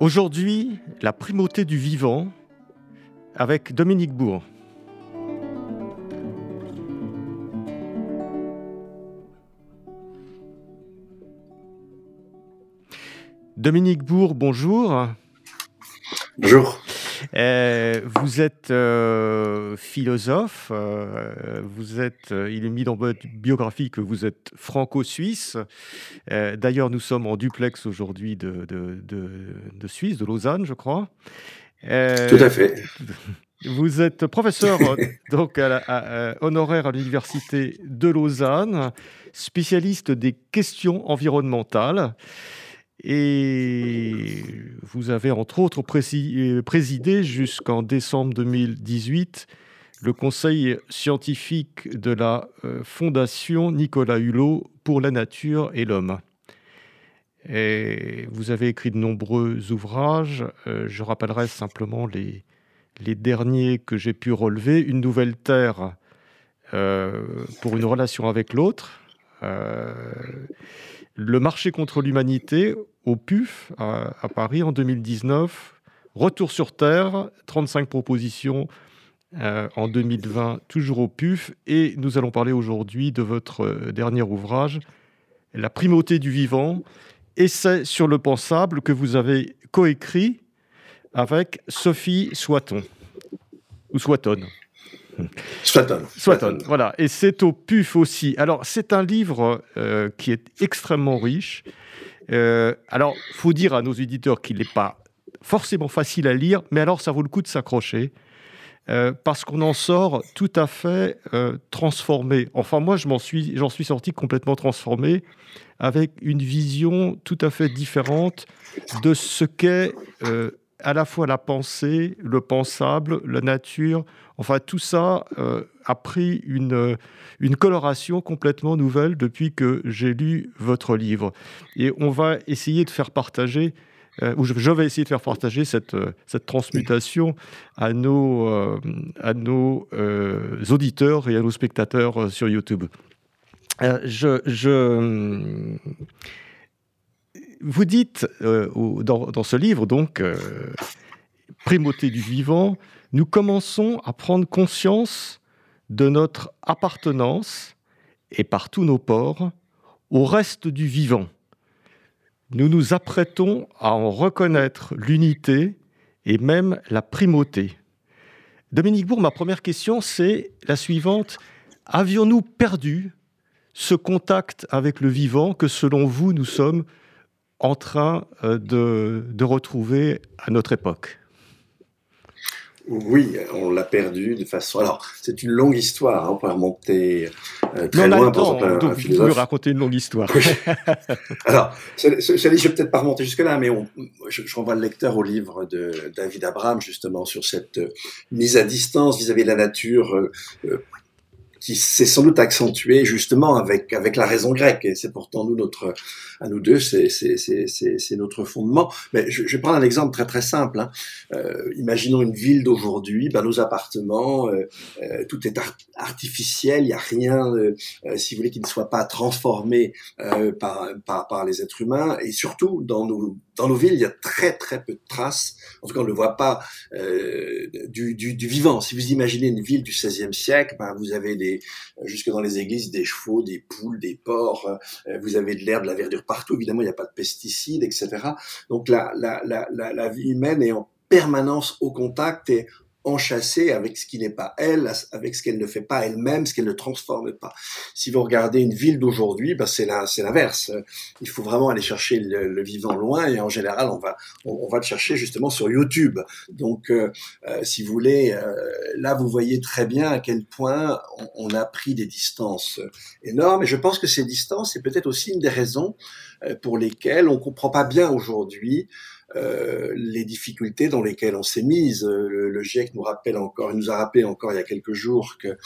Aujourd'hui, la primauté du vivant avec Dominique Bourg. Dominique Bourg, bonjour. Bonjour. Euh, vous êtes euh, philosophe, euh, vous êtes, il est mis dans votre biographie que vous êtes franco-suisse. D'ailleurs, nous sommes en duplex aujourd'hui de, de, Suisse, de Lausanne, je crois. Tout à fait. Vous êtes professeur donc à honoraire à l'université de Lausanne, spécialiste des questions environnementales. Et vous avez entre autres euh, présidé jusqu'en décembre 2018 le conseil scientifique de la euh, Fondation Nicolas Hulot pour la nature et l'homme. Et vous avez écrit de nombreux ouvrages. Euh, je rappellerai simplement les, les derniers que j'ai pu relever. Une nouvelle terre pour une relation avec l'autre. Le marché contre l'humanité au PUF à, Paris en 2019. Retour sur Terre, 35 propositions euh, en 2020, toujours au PUF. Et nous allons parler aujourd'hui de votre euh, dernier ouvrage, La primauté du vivant, essai sur le pensable que vous avez coécrit avec Sophie Soiton. Ou Soiton. Soiton. Soiton, voilà. Et c'est au PUF aussi. Alors, c'est un livre euh, qui est extrêmement riche. Euh, alors, faut dire à nos éditeurs qu'il n'est pas forcément facile à lire, mais alors ça vaut le coup de s'accrocher. Euh, parce qu'on en sort tout à fait euh, transformé. Enfin, moi, j'en suis, suis sorti complètement transformé, avec une vision tout à fait différente de ce qu'est à la fois la pensée, le pensable, la nature, enfin tout ça euh, a pris une, une coloration complètement nouvelle depuis que j'ai lu votre livre. Et on va essayer de faire partager, euh, ou je, vais essayer de faire partager cette, cette transmutation à nos, euh, à nos auditeurs et à nos spectateurs sur YouTube. je, je vous dites euh, dans, ce livre, donc, euh, Primauté du vivant, nous commençons à prendre conscience de notre appartenance, et par tous nos ports, au reste du vivant. Nous nous apprêtons à en reconnaître l'unité et même la primauté. Dominique Bourg, ma première question, c'est la suivante. Avions-nous perdu ce contact avec le vivant que, selon vous, nous sommes en train euh, de, de retrouver à notre époque oui, on l'a perdu de façon. Alors, c'est une longue histoire. Hein, on peut remonter euh, très loin. Temps, un, donc vous pouvez raconter une longue histoire. Alors, je ne vais peut-être pas remonter jusque-là, mais on, je, je, renvoie le lecteur au livre de David Abraham, justement, sur cette euh, mise à distance vis-à-vis de la nature, euh, qui s'est sans doute accentué justement avec avec la raison grecque. Et c'est pourtant nous notre à nous deux c'est c'est c'est notre fondement. Mais je, je, vais prendre un exemple très très simple hein. euh, imaginons une ville d'aujourd'hui ben nos appartements euh, euh tout est artificiel il y a rien euh, euh, si vous voulez qui ne soit pas transformé par, par par les êtres humains. Et surtout dans nos dans nos villes, il y a très très peu de traces. En tout cas, on ne le voit pas euh, du, vivant. Si vous imaginez une ville du XVIe siècle, ben, vous avez jusque dans les églises des chevaux, des poules, des porcs. Euh, vous avez de l'herbe, de la verdure partout. Évidemment, il n'y a pas de pesticides, etc. Donc la, la vie humaine est en permanence au contact et enchâssée avec ce qui n'est pas elle, avec ce qu'elle ne fait pas elle-même, ce qu'elle ne transforme pas. Si vous regardez une ville d'aujourd'hui, ben c'est l'inverse. Il faut vraiment aller chercher le, vivant loin et en général on va on, va le chercher justement sur YouTube. Donc euh, euh, si vous voulez, euh, là vous voyez très bien à quel point on, on, a pris des distances énormes et je pense que ces distances c'est peut-être aussi une des raisons pour lesquelles on comprend pas bien aujourd'hui euh, les difficultés dans lesquelles on s'est mise. Le, le, GIEC nous rappelle encore, il nous a rappelé encore il y a quelques jours que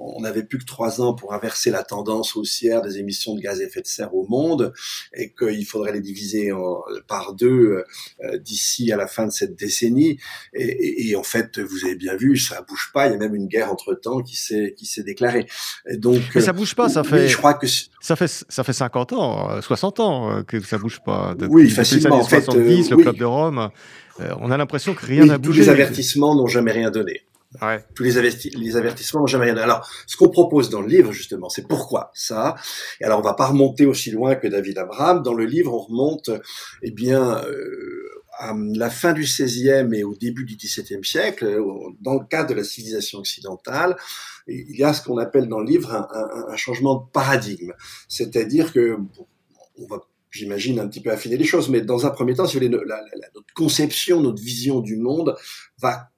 on n'avait plus que trois ans pour inverser la tendance haussière des émissions de gaz à effet de serre au monde et qu'il faudrait les diviser en, par deux euh, d'ici à la fin de cette décennie. Et, et, et, en fait, vous avez bien vu, ça bouge pas. Il y a même une guerre entre temps qui s'est qui s'est déclarée. Et donc, mais ça bouge pas. Ça fait. Je crois que ça fait ça fait 50 ans, 60 ans euh, que ça bouge pas. Oui, facilement. en fait, 70, euh, le club de Rome. Euh, on a l'impression que rien n'a bougé. Tous les avertissements n'ont jamais rien donné. Ouais. Tous les, avertissements n'ont jamais rien. Alors, ce qu'on propose dans le livre, justement, c'est pourquoi ça? Et alors, on va pas remonter aussi loin que David Abraham. Dans le livre, on remonte, eh bien, euh, à la fin du XVIe et au début du XVIIe siècle, euh, dans le cadre de la civilisation occidentale, il y a ce qu'on appelle dans le livre un, changement de paradigme. C'est-à-dire que, on va j'imagine, un petit peu affiner les choses. Mais dans un premier temps, si vous voulez, notre conception, notre vision du monde va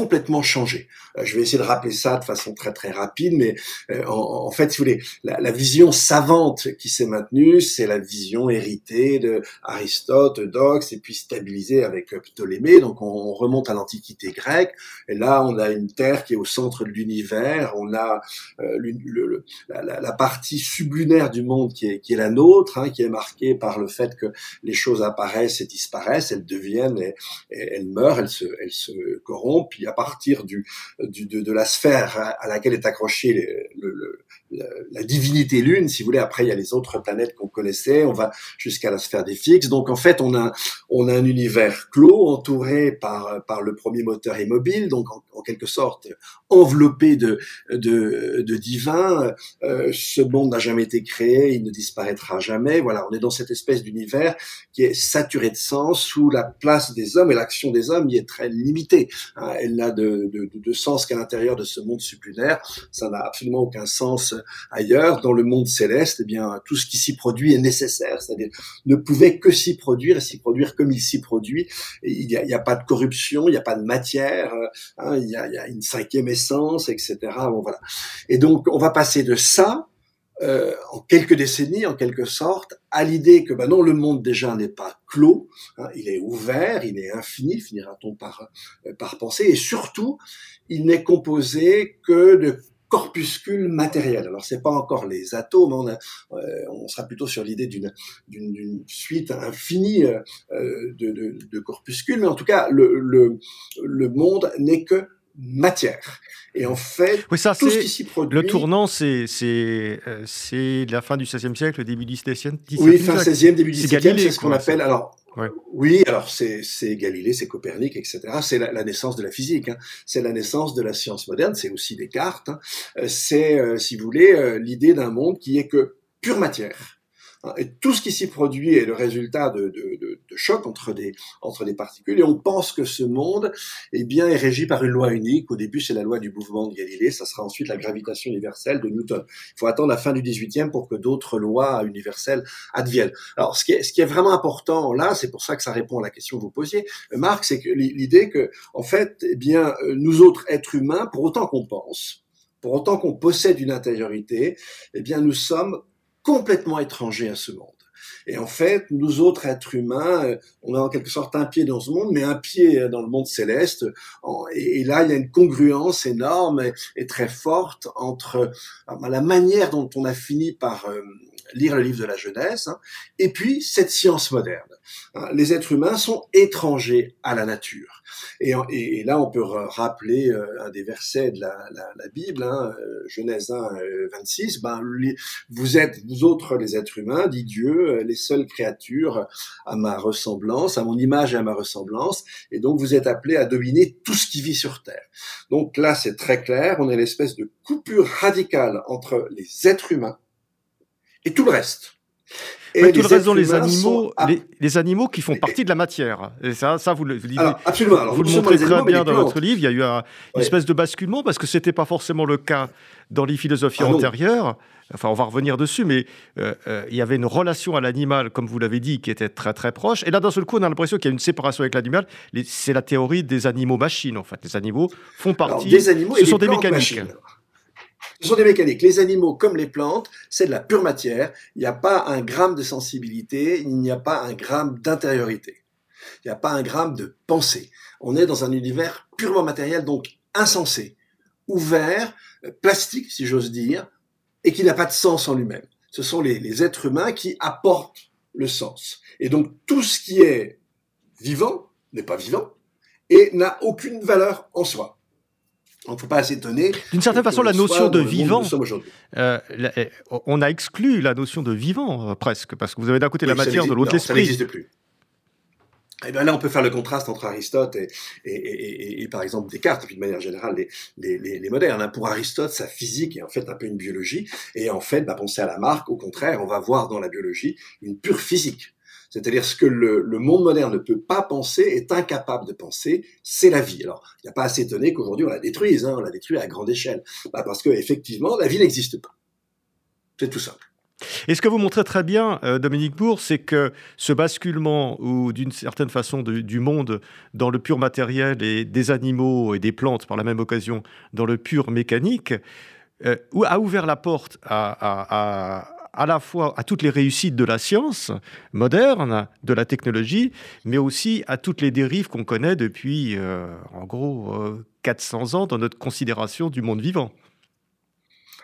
complètement changé. Euh, je vais essayer de rappeler ça de façon très très rapide, mais euh, en, en, fait, si vous voulez, la, la vision savante qui s'est maintenue, c'est la vision héritée de Aristote, Dox, et puis stabilisée avec Ptolémée. Donc, on, remonte à l'Antiquité grecque, et là, on a une Terre qui est au centre de l'univers, on a euh, le, la, la, partie sublunaire du monde qui est, qui est la nôtre, hein, qui est marquée par le fait que les choses apparaissent et disparaissent, elles deviennent, et, et elles meurent, elles se, elles se corrompent, à partir du, de, la sphère à, laquelle est accroché le, la divinité lune, si vous voulez. Après, il y a les autres planètes qu'on connaissait. On va jusqu'à la sphère des fixes. Donc, en fait, on a, on a un univers clos, entouré par, par le premier moteur immobile, donc en, quelque sorte enveloppé de, de, de divin. Euh, ce monde n'a jamais été créé, il ne disparaîtra jamais. Voilà, on est dans cette espèce d'univers qui est saturé de sens, où la place des hommes et l'action des hommes y est très limitée. Hein, elle n'a de, de, de sens qu'à l'intérieur de ce monde sublunaire. Ça n'a absolument aucun sens ailleurs, dans le monde céleste, eh bien, tout ce qui s'y produit est nécessaire, c'est-à-dire ne pouvait que s'y produire et s'y produire comme il s'y produit. il n'y a, pas de corruption, il n'y a pas de matière, hein, il, y a, il, y a, une cinquième essence, etc. Bon, voilà. Et donc, on va passer de ça, euh, en quelques décennies, en quelque sorte, à l'idée que ben non, le monde déjà n'est pas clos, hein, il est ouvert, il est infini, finira-t-on par, euh, par penser, et surtout, il n'est composé que de corpuscules matériels. Alors c'est pas encore les atomes, on, euh, on sera plutôt sur l'idée d'une d'une suite infinie euh, de, corpuscules, mais en tout cas le monde n'est que matière. Et en fait, oui, ça, tout ce qui s'y produit... Le tournant, c'est c'est euh, c'est la fin du XVIe siècle, le début du XVIIe Oui, fin XVIe, début du XVIIe, c'est ce qu'on appelle... Alors, oui, alors c'est Galilée, c'est Copernic, etc. C'est la, naissance de la physique, hein. c'est la naissance de la science moderne, c'est aussi Descartes. Hein. Euh, c'est, euh, si vous voulez, euh, l'idée d'un monde qui est que pure matière. Hein, et tout ce qui s'y produit est le résultat de, de, de, de chocs entre des, entre des particules. Et on pense que ce monde eh bien, est régi par une loi unique. Au début, c'est la loi du mouvement de Galilée. Ça sera ensuite la gravitation universelle de Newton. Il faut attendre la fin du 18e pour que d'autres lois universelles adviennent. Alors, ce qui est, ce qui est vraiment important là, c'est pour ça que ça répond à la question que vous posiez, Marc, c'est que l'idée que, en fait, eh bien, nous autres êtres humains, pour autant qu'on pense, pour autant qu'on possède une intériorité, eh bien, nous sommes complètement étranger à ce monde. Et en fait, nous autres êtres humains, euh, on a en quelque sorte un pied dans ce monde, mais un pied dans le monde céleste. Et là, il y a une congruence énorme et très forte entre euh, la manière dont on a fini par euh, lire le livre de la Genèse, hein, et puis cette science moderne. Hein, les êtres humains sont étrangers à la nature. Et, là, on peut rappeler euh, un des versets de la Bible, hein, euh, Genèse 1, 26. Euh, ben, vous êtes, vous autres, les êtres humains, dit Dieu, les seules créatures à ma ressemblance, à mon image et à ma ressemblance, et donc vous êtes appelés à dominer tout ce qui vit sur Terre. Donc là, c'est très clair, on est l'espèce de coupure radicale entre les êtres humains et tout le reste. Et tout le reste dans les animaux, les, animaux qui font partie de la matière. Et ça, ça vous le, vous, absolument. vous le montrez très bien dans votre livre. Il y a eu un, une espèce de basculement parce que c'était pas forcément le cas dans les philosophies ah antérieures. Enfin, on va revenir dessus, mais euh, euh, il y avait une relation à l'animal, comme vous l'avez dit, qui était très très proche. Et là, d'un seul coup, on a l'impression qu'il y a une séparation avec l'animal. C'est la théorie des animaux machines, en fait. Les animaux font partie. des animaux ce sont des mécaniques. Ce sont des mécaniques. Les animaux, comme les plantes, c'est de la pure matière. Il n'y a pas un gramme de sensibilité, il n'y a pas un gramme d'intériorité. Il n'y a pas un gramme de pensée. On est dans un univers purement matériel, donc insensé, ouvert, plastique, si j'ose dire, et qui n'a pas de sens en lui-même. Ce sont les, les êtres humains qui apportent le sens. Et donc tout ce qui est vivant n'est pas vivant et n'a aucune valeur en soi. On ne faut pas s'étonner. D'une certaine façon, la notion de vivant, euh, eh, on a exclu la notion de vivant euh, presque, parce que vous avez d'un côté la matière, de l'autre l'esprit. Ça n'existe plus. Et eh bien là, on peut faire le contraste entre Aristote et, et, et, et par exemple Descartes, et puis de manière générale les, les, les, les modernes. Hein. Pour Aristote, sa physique est en fait un peu une biologie, et en fait, bah, penser à la marque, au contraire, on va voir dans la biologie une pure physique. C'est-à-dire ce que le, monde moderne ne peut pas penser, est incapable de penser, c'est la vie. Alors, il n'y a pas à s'étonner qu'aujourd'hui on la détruise, hein, on la détruit à grande échelle, bah, parce que effectivement, la vie n'existe pas. C'est tout simple. Et ce que vous montrez très bien, euh, Dominique Bourg, c'est que ce basculement, ou d'une certaine façon du monde dans le pur matériel et des animaux et des plantes par la même occasion dans le pur mécanique, euh, a ouvert la porte à, la fois à toutes les réussites de la science moderne, de la technologie, mais aussi à toutes les dérives qu'on connaît depuis, euh, en gros, 400 ans dans notre considération du monde vivant.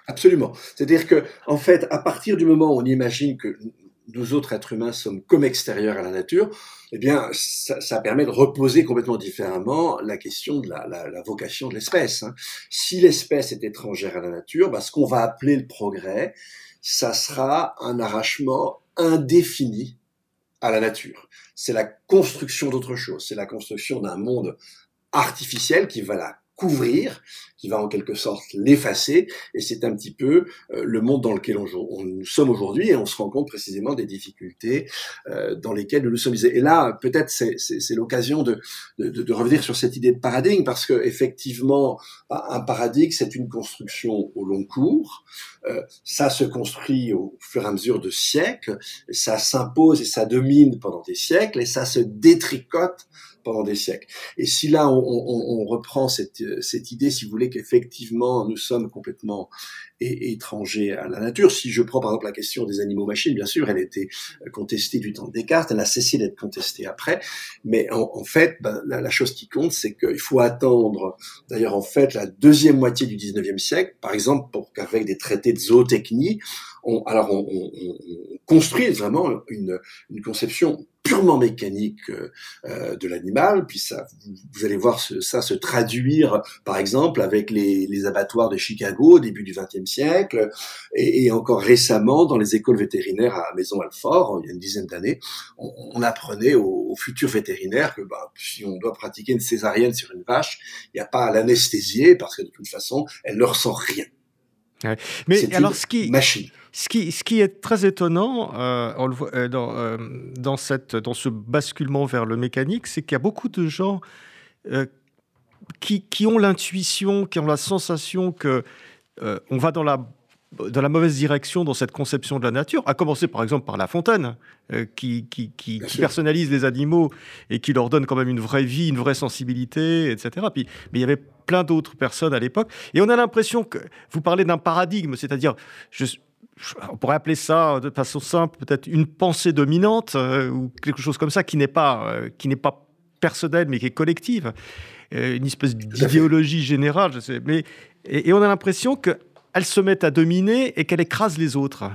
Absolument. C'est-à-dire que, en fait, à partir du moment où on imagine que nous autres êtres humains sommes comme extérieurs à la nature, eh bien, ça, permet de reposer complètement différemment la question de la vocation de l'espèce. Hein. Si l'espèce est étrangère à la nature, bah, ce qu'on va appeler le progrès, ça sera un arrachement indéfini à la nature. C'est la construction d'autre chose. C'est la construction d'un monde artificiel qui va la couvrir, qui va en quelque sorte l'effacer. Et c'est un petit peu euh, le monde dans lequel on, on nous sommes aujourd'hui et on se rend compte précisément des difficultés euh, dans lesquelles nous nous sommes. Et là, peut-être c'est, l'occasion de, de, de, revenir sur cette idée de paradigme parce que effectivement, un paradigme, c'est une construction au long cours. Euh, ça se construit au fur et à mesure de siècles, ça s'impose et ça domine pendant des siècles et ça se détricote pendant des siècles. Et si là, on, on, on reprend cette, cette, idée, si vous voulez, qu'effectivement, nous sommes complètement étrangers à la nature, si je prends par exemple la question des animaux-machines, bien sûr, elle était contestée du temps de Descartes, elle a cessé d'être contestée après, mais en, en fait, ben, la, la, chose qui compte, c'est qu'il faut attendre, d'ailleurs, en fait, la deuxième moitié du 19e siècle, par exemple, pour qu'avec des traités de zootechnie, on, alors on, on, on construit vraiment une, une conception purement mécanique euh, de l'animal. Puis ça, vous, allez voir ça se traduire, par exemple, avec les, les abattoirs de Chicago au début du XXe siècle, et, et, encore récemment dans les écoles vétérinaires à Maison Alfort, il y a une dizaine d'années, on, on, apprenait aux, aux, futurs vétérinaires que bah, si on doit pratiquer une césarienne sur une vache, il n'y a pas à l'anesthésier parce que de toute façon, elle ne ressent rien. Ouais. Mais alors, ce qui, machine. Ce qui, ce qui est très étonnant euh, on le voit, euh, dans, euh, dans, cette, dans ce basculement vers le mécanique, c'est qu'il y a beaucoup de gens qui, qui, ont l'intuition, qui ont la sensation que on va dans la dans la mauvaise direction dans cette conception de la nature, à commencer par exemple par La Fontaine, euh, qui, qui, qui, qui personnalise les animaux et qui leur donne quand même une vraie vie, une vraie sensibilité, etc. Puis, mais il y avait plein d'autres personnes à l'époque. Et on a l'impression que vous parlez d'un paradigme, c'est-à-dire, on pourrait appeler ça de façon simple, peut-être une pensée dominante euh, ou quelque chose comme ça qui n'est pas, euh, qui n'est pas personnelle mais qui est collective, euh, une espèce d'idéologie générale. Je sais, mais, et, et on a l'impression que elle se met à dominer et qu'elle écrase les autres.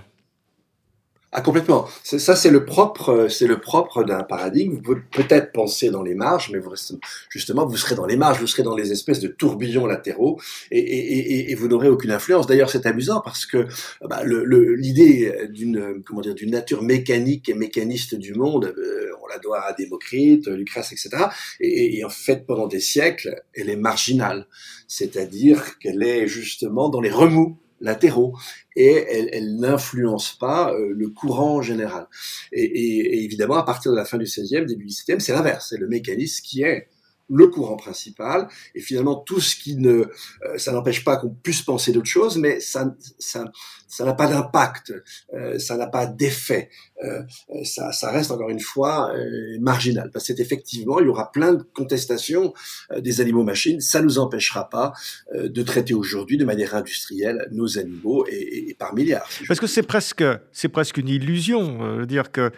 Ah complètement. Ça c'est le propre, c'est le propre d'un paradigme. Vous pouvez peut-être penser dans les marges, mais vous restez, justement vous serez dans les marges, vous serez dans les espèces de tourbillons latéraux et, et, et, et vous n'aurez aucune influence. D'ailleurs c'est amusant parce que bah, l'idée d'une comment dire d'une nature mécanique et mécaniste du monde, euh, on la doit à Démocrite, Lucrèce, etc. Et, en fait pendant des siècles, elle est marginale, c'est-à-dire qu'elle est justement dans les remous latéraux et elle, n'influence pas euh, le courant général. Et, et, et, évidemment, à partir de la fin du 16e, début du 17e, c'est l'inverse, c'est le mécanisme qui est le courant principal, et finalement tout ce qui ne, euh, ça n'empêche pas qu'on puisse penser d'autres choses, mais ça, ça, ça n'a pas d'impact, euh, ça n'a pas d'effet, euh, ça, reste encore une fois marginal. Parce qu'effectivement, il y aura plein de contestations des animaux-machines, ça nous empêchera pas de traiter aujourd'hui de manière industrielle nos animaux et, par milliards. Parce que c'est presque, c'est presque une illusion, dire que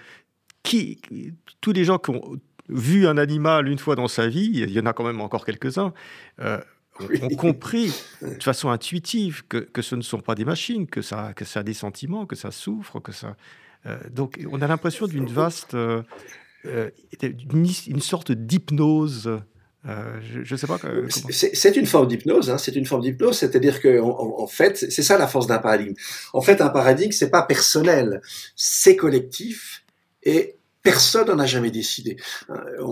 qui, tous les gens qui ont vu un animal une fois dans sa vie, il y en a quand même encore quelques-uns, euh, ont, compris de façon intuitive que, que, ce ne sont pas des machines, que ça, que ça a des sentiments, que ça souffre, que ça. Euh, donc, on a l'impression d'une vaste, euh, une, sorte d'hypnose. je ne sais pas. C'est une forme d'hypnose. Hein, c'est une forme d'hypnose, c'est-à-dire que en, fait, c'est ça la force d'un paradigme. En fait, un paradigme, c'est pas personnel, c'est collectif et personne n'en a jamais décidé. Euh,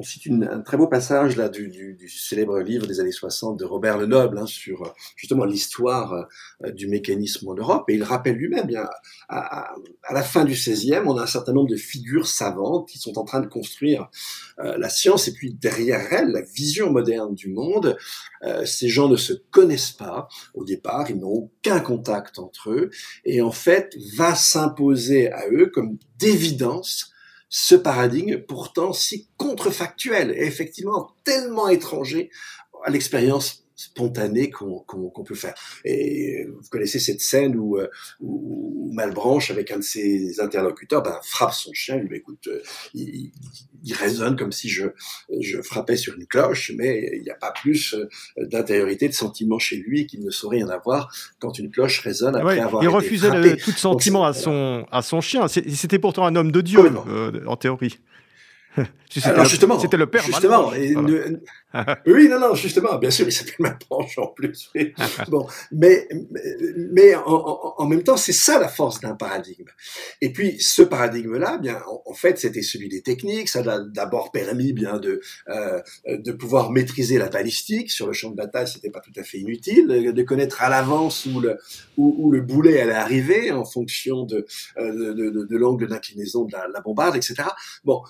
on, cite un très beau passage là du, célèbre livre des années 60 de Robert Lenoble hein, sur euh, justement l'histoire euh, du mécanisme en Europe, et il rappelle lui-même, bien à, la fin du 16e, on a un certain nombre de figures savantes qui sont en train de construire euh, la science, et puis derrière elle, la vision moderne du monde. Ces gens ne se connaissent pas. Au départ, ils n'ont aucun contact entre eux, et en fait va s'imposer à eux comme d'évidence ce paradigme pourtant si contrefactuel et effectivement tellement étranger à l'expérience spontanée qu'on peut faire. Et vous connaissez cette scène où, euh, où, Malbranche, avec un de ses interlocuteurs, ben, frappe son chien, il lui écoute, euh, il, il, résonne comme si je, je frappais sur une cloche, mais il n'y a pas plus euh, d'intériorité, de sentiment chez lui qu'il ne saurait en avoir quand une cloche résonne après avoir il été refusait frappé. tout sentiment à son, à son chien. C'était pourtant un homme de Dieu, en théorie. C'était le père. Justement, et oui, non, non, justement, bien sûr, il s'appelle Malbranche en plus. bon, mais mais en, en, même temps, c'est ça la force d'un paradigme. Et puis ce paradigme-là, bien, en, fait, c'était celui des techniques. Ça a d'abord permis bien de euh, de pouvoir maîtriser la balistique sur le champ de bataille. C'était pas tout à fait inutile de connaître à l'avance où le où, où, le boulet allait arriver en fonction de euh, de, de, de l'angle d'inclinaison de la, la bombarde, etc. Bon,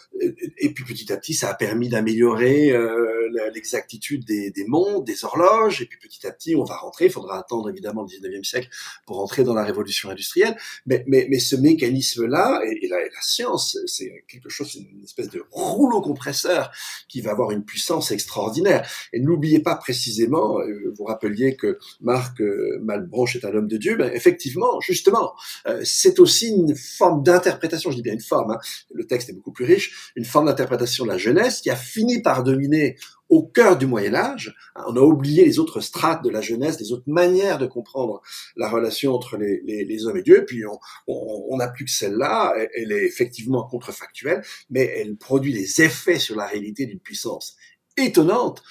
et puis petit à petit, ça a permis d'améliorer euh, l'exactitude des, des montres, des horloges, et puis petit à petit, on va rentrer, il faudra attendre évidemment le 19e siècle pour rentrer dans la révolution industrielle, mais, mais, mais ce mécanisme-là, et, et, la, la science, c'est quelque chose, c'est une espèce de rouleau compresseur qui va avoir une puissance extraordinaire. Et n'oubliez pas précisément, euh, vous rappeliez que Marc euh, Malbranche est un homme de Dieu, ben effectivement, justement, euh, c'est aussi une forme d'interprétation, je dis bien une forme, hein, le texte est beaucoup plus riche, une forme d'interprétation de la jeunesse qui a fini par dominer au cœur du Moyen Âge. On a oublié les autres strates de la jeunesse, les autres manières de comprendre la relation entre les, hommes et Dieu. Puis on n'a plus que celle-là. Elle est effectivement contrefactuelle, mais elle produit des effets sur la réalité d'une puissance étonnante.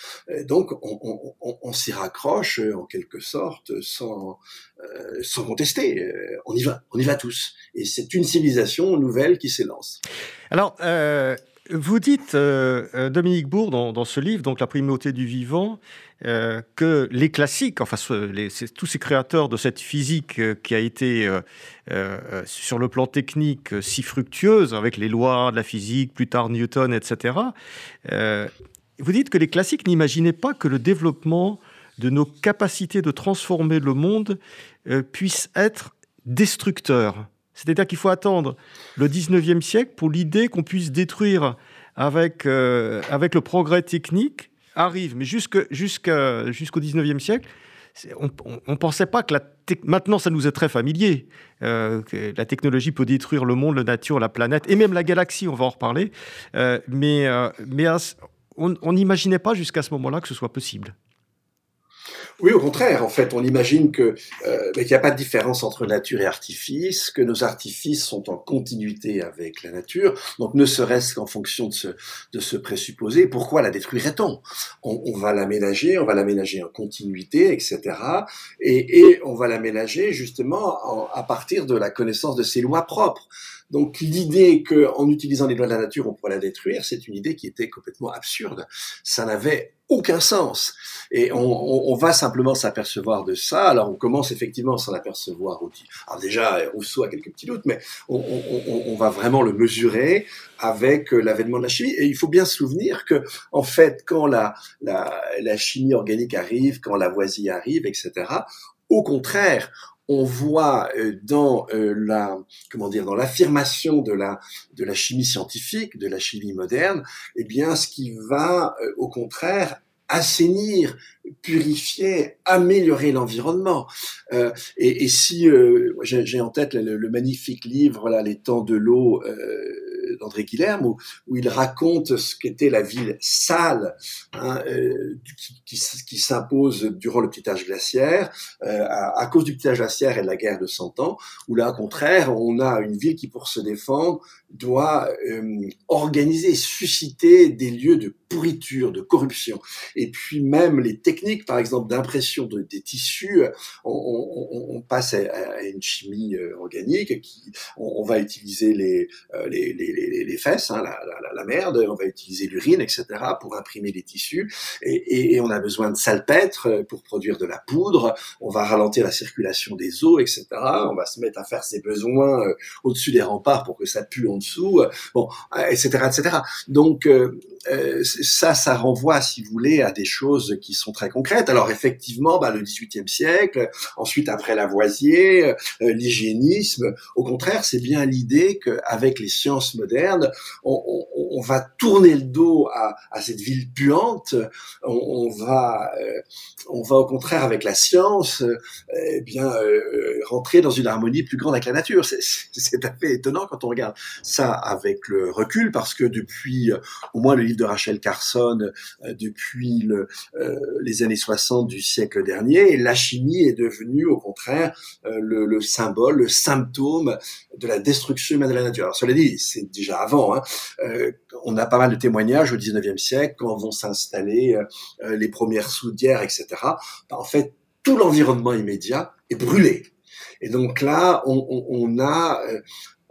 Donc, on, s'y raccroche en quelque sorte sans, euh, sans contester. On y va, on y va tous. Et c'est une civilisation nouvelle qui s'élance. Alors, euh, vous dites, euh, euh, Dominique Bourg, dans, dans, ce livre, donc La primauté du vivant, euh, que les classiques, enfin tous ces créateurs de cette physique euh, qui a été euh, sur le plan technique si fructueuse, avec les lois de la physique, plus tard Newton, etc., vous dites que les classiques n'imaginaient pas que le développement de nos capacités de transformer le monde puisse être destructeur. C'est-à-dire qu'il faut attendre le 19e siècle pour l'idée qu'on puisse détruire avec, euh, avec le progrès technique arrive. Mais jusqu'au jusqu 19e siècle, on ne pensait pas que la maintenant ça nous est très familier. Euh, que la technologie peut détruire le monde, la nature, la planète et même la galaxie, on va en reparler. Euh, mais mais on n'imaginait pas jusqu'à ce moment-là que ce soit possible. Oui, au contraire, en fait, on imagine que euh, qu'il n'y a pas de différence entre nature et artifice, que nos artifices sont en continuité avec la nature, donc ne serait-ce qu'en fonction de ce, de ce présupposé, pourquoi la détruirait-on? On, on, va l'aménager, on va l'aménager en continuité, etc. Et, et on va l'aménager justement en, à partir de la connaissance de ses lois propres. Donc l'idée qu'en utilisant les lois de la nature, on pourrait la détruire, c'est une idée qui était complètement absurde. Ça n'avait aucun sens. Et on, va simplement s'apercevoir de ça. Alors on commence effectivement à s'en apercevoir. Alors déjà, Rousseau a quelques petits doutes, mais on, va vraiment le mesurer avec l'avènement de la chimie. Et il faut bien se souvenir que, en fait, quand la, la, la chimie organique arrive, quand la voisie arrive, etc., au contraire, on voit euh, dans euh, la comment dire dans l'affirmation de la de la chimie scientifique, de la chimie moderne, eh bien ce qui va euh, au contraire assainir, purifier, améliorer l'environnement. Euh, et, et, si euh, j'ai en tête le, le, magnifique livre là, Les temps de l'eau euh, d'André Guilherme, où, où, il raconte ce qu'était la ville sale hein, qui, qui, qui s'impose durant le petit âge glaciaire, à, à, cause du petit âge glaciaire et de la guerre de Cent Ans, où là, au contraire, on a une ville qui, pour se défendre, doit organiser, susciter des lieux de pourriture, de corruption. Et puis même les techniques, par exemple, d'impression de, des tissus, on, passe à, une chimie euh, organique. Qui, on, va utiliser les, euh, les, les, les, les fesses, hein, la, merde, on va utiliser l'urine, etc. pour imprimer les tissus. Et, on a besoin de salpêtre pour produire de la poudre. On va ralentir la circulation des eaux, etc. On va se mettre à faire ses besoins euh, au-dessus des remparts pour que ça pue en dessous. Bon, etc., etc. Donc euh, ça, ça renvoie, si vous voulez, des choses qui sont très concrètes. Alors effectivement, bah, le XVIIIe siècle, ensuite après Lavoisier, euh, l'hygiénisme, au contraire, c'est bien l'idée qu'avec les sciences modernes, on, va tourner le dos à, cette ville puante, on, va, euh, on va au contraire avec la science, euh, eh bien euh, rentrer dans une harmonie plus grande avec la nature. C'est à fait étonnant quand on regarde ça avec le recul, parce que depuis au moins le livre de Rachel Carson euh, euh, les années 60 du siècle dernier. La chimie est devenue, au contraire, euh, le, le, symbole, le symptôme de la destruction humaine de la nature. Alors, cela dit, c'est déjà avant. Hein. on a pas mal de témoignages au 19e siècle quand vont s'installer les premières soudières, etc. En fait, tout l'environnement immédiat est brûlé. Et donc là, on a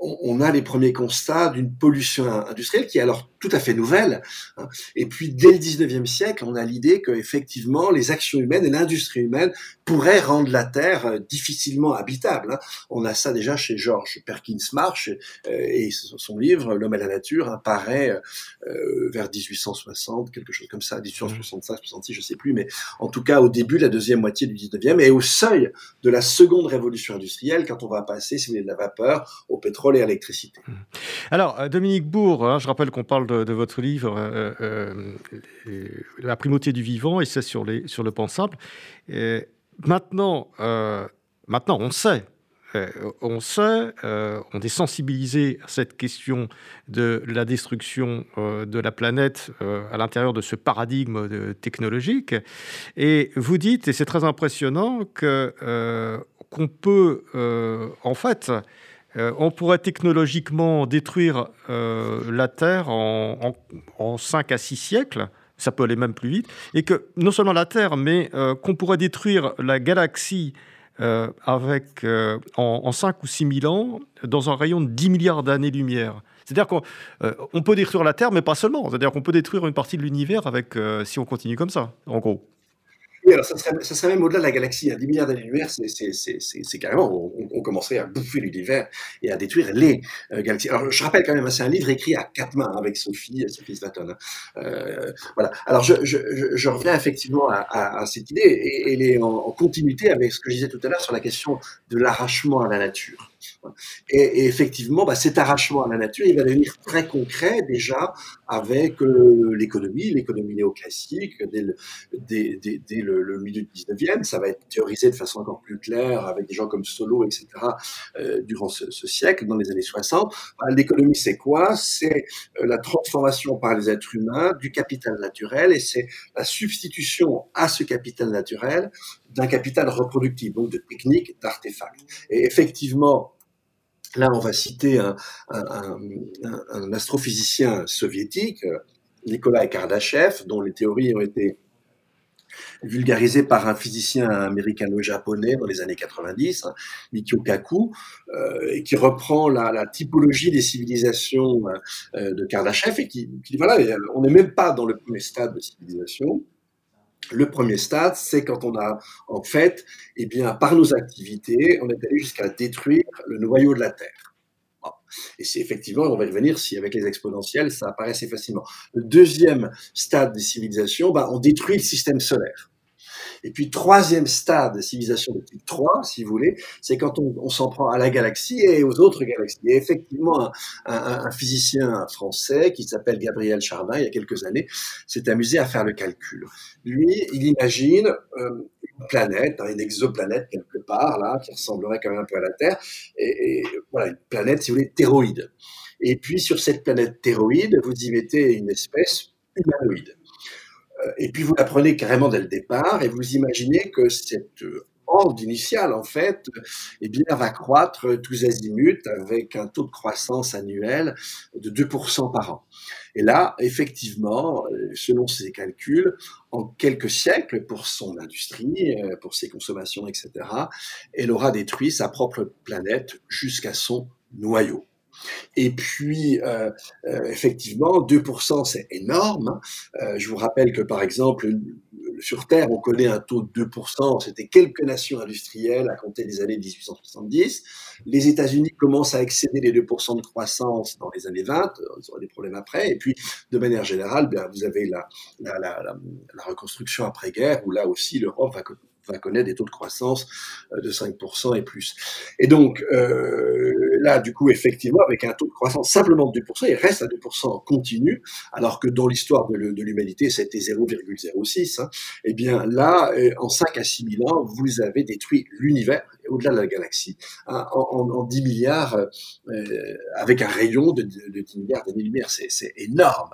on, a les premiers constats d'une pollution industrielle qui est alors tout à fait nouvelle. Hein. Et puis, dès le 19e siècle, on a l'idée que effectivement, les actions humaines et l'industrie humaine pourraient rendre la Terre euh, difficilement habitable. Hein. On a ça déjà chez George Perkins Marsh, euh, et son livre L'homme et la nature apparaît euh, vers 1860, quelque chose comme ça, 1865, 66, je sais plus, mais en tout cas au début de la deuxième moitié du 19e et au seuil de la seconde révolution industrielle, quand on va passer, si vous voulez, de la vapeur au pétrole et à l'électricité. Mmh. Alors, Dominique Bourg, hein, je rappelle qu'on parle de, votre livre euh, euh, La primauté du vivant et c'est sur, le pensable. Et maintenant, euh, maintenant, on sait. on sait, on est sensibilisé à cette question de la destruction de la planète à l'intérieur de ce paradigme technologique. Et vous dites, et c'est très impressionnant, qu'on peut en fait euh, on pourrait technologiquement détruire euh, la Terre en, en, en, 5 à 6 siècles, ça peut aller même plus vite, et que non seulement la Terre, mais euh, qu'on pourrait détruire la galaxie avec, en, en, 5 ou 6 000 ans dans un rayon de 10 milliards d'années-lumière. C'est-à-dire qu'on peut détruire la Terre, mais pas seulement. C'est-à-dire qu'on peut détruire une partie de l'univers avec si on continue comme ça, en gros. Oui, alors ça serait, même au-delà de la galaxie. À 10 milliards d'années-lumière, c'est carrément, on, on, commencerait à bouffer l'univers et à détruire les euh, galaxies. Alors, je rappelle quand même, hein, c'est un livre écrit à quatre mains avec Sophie, Sophie Slatton. Hein. Euh, voilà. Alors, je, reviens effectivement à, cette idée et elle est en, continuité avec ce que je disais tout à l'heure sur la question de l'arrachement à la nature. Et, effectivement, bah, cet arrachement à la nature, il va devenir très concret déjà avec euh, l'économie, l'économie néoclassique, dès, le, milieu du 19e. Ça va être théorisé de façon encore plus claire avec des gens comme Solo, etc., euh, durant ce, ce, siècle, dans les années 60. Bah, l'économie, c'est quoi? C'est euh, la transformation par les êtres humains du capital naturel et c'est la substitution à ce capital naturel d'un capital reproductif, donc de techniques, d'artefacts. Et effectivement, là, on va citer un, astrophysicien soviétique, Nikolai Kardashev, dont les théories ont été vulgarisées par un physicien américano-japonais dans les années 90, hein, Kaku, euh, qui reprend la, typologie des civilisations euh, de Kardashev et qui, qui dit voilà, on n'est même pas dans le premier stade de civilisation, le premier stade, c'est quand on a, en fait, eh bien, par nos activités, on est allé jusqu'à détruire le noyau de la Terre. Et c'est effectivement, on va y revenir, si avec les exponentielles, ça apparaît assez facilement. Le deuxième stade des civilisations, bah, on détruit le système solaire. Et puis, troisième stade de civilisation de type 3, si vous voulez, c'est quand on, s'en prend à la galaxie et aux autres galaxies. Et effectivement, un, un, un physicien français qui s'appelle Gabriel Chardin, il y a quelques années, s'est amusé à faire le calcul. Lui, il imagine euh, une planète, hein, une exoplanète quelque part, là, qui ressemblerait quand même un peu à la Terre, et, et voilà, une planète, si vous voulez, théroïde. Et puis sur cette planète théroïde, vous y mettez une espèce humanoïde. Euh, et puis vous la prenez carrément dès le départ et vous imaginez que cette ordre initial, en fait, eh bien, va croître tous azimuts avec un taux de croissance annuel de 2% par an. Et là, effectivement, euh, selon ses calculs, en quelques siècles, pour son industrie, euh, pour ses consommations, etc., elle aura détruit sa propre planète jusqu'à son noyau. Et puis, euh, euh, effectivement, 2%, c'est énorme. Euh, je vous rappelle que, par exemple, sur Terre, on connaît un taux de 2%. C'était quelques nations industrielles à compter des années 1870. Les États-Unis commencent à excéder les 2% de croissance dans les années 20. Ils auront des problèmes après. Et puis, de manière générale, bien, vous avez la, reconstruction après-guerre, où là aussi, l'Europe va connaître des taux de croissance de 5% et plus. Et donc là, du coup, effectivement, avec un taux de croissance simplement de 2%, il reste à 2% continu, alors que dans l'histoire de l'humanité, c'était 0,06. Hein. Eh bien là, euh, en 5 à 6 000 ans, vous avez détruit l'univers, au-delà de la galaxie, hein, en, en, 10 milliards, euh, avec un rayon de, de, 10 milliards d'années-lumière. C'est énorme.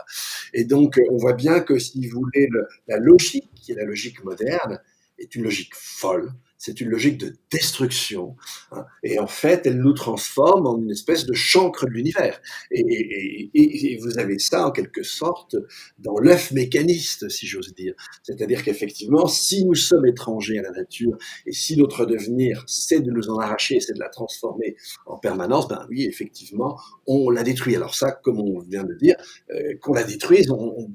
Et donc, on voit bien que si vous voulez, le, la logique, qui est la logique moderne, est une logique folle, c'est une logique de destruction. Hein. et en fait, elle nous transforme en une espèce de chancre de l'univers. Et, vous avez ça, en quelque sorte, dans l'œuf mécaniste, si j'ose dire. C'est-à-dire qu'effectivement, si nous sommes étrangers à la nature, et si notre devenir, c'est de nous en arracher, c'est de la transformer en permanence, ben oui, effectivement, on la détruit. Alors ça, comme on vient de dire, euh, qu'on la détruise, on, on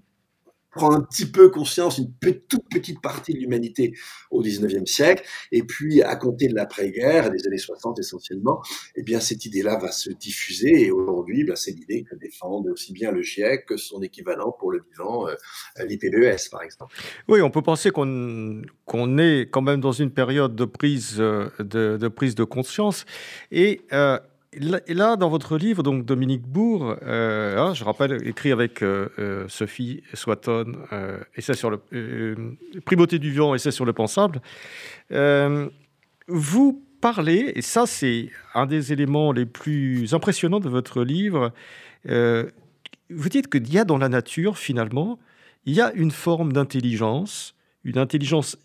prend un petit peu conscience, une toute petite partie de l'humanité au 19e siècle, et puis à compter de l'après-guerre, des années 60 essentiellement, eh bien cette idée-là va se diffuser, et aujourd'hui, ben, c'est l'idée que défendent aussi bien le GIEC que son équivalent pour le vivant, euh, l'IPBES par exemple. Oui, on peut penser qu'on qu'on est quand même dans une période de prise euh, de, de prise de conscience, et euh, et là, dans votre livre, donc Dominique Bourg, euh, hein, je rappelle, écrit avec euh, euh, Sophie Swatton, essai sur le primauté du vivant, essai sur le pensable. vous parlez, et ça c'est un des éléments les plus impressionnants de votre livre. vous dites qu'il y a dans la nature finalement, il y a une forme d'intelligence, une intelligence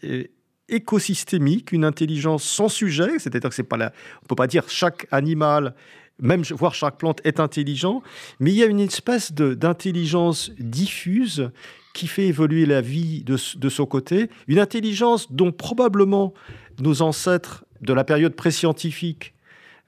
écosystémique, une intelligence sans sujet, c'est-à-dire que c'est pas la, on peut pas dire chaque animal, même voire chaque plante est intelligent, mais il y a une espèce d'intelligence diffuse qui fait évoluer la vie de, de, son côté, une intelligence dont probablement nos ancêtres de la période pré-scientifique,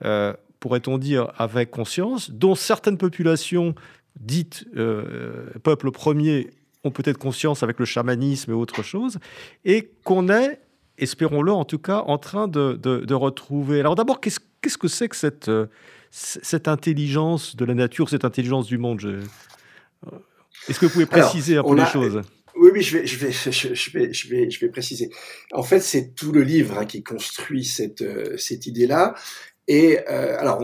euh, pourrait-on dire avec conscience, dont certaines populations dites euh, peuples premiers ont peut-être conscience avec le chamanisme et autre chose, et qu'on est espérons-le en tout cas, en train de, retrouver. Alors d'abord, qu'est-ce que c'est que cette, euh, cette intelligence de la nature, cette intelligence du monde? Euh, Est-ce que vous pouvez préciser un peu les choses? Oui, oui, je vais, je vais, je, vais, je vais, je vais préciser. En fait, c'est tout le livre hein, qui construit cette, euh, cette idée-là. Et alors,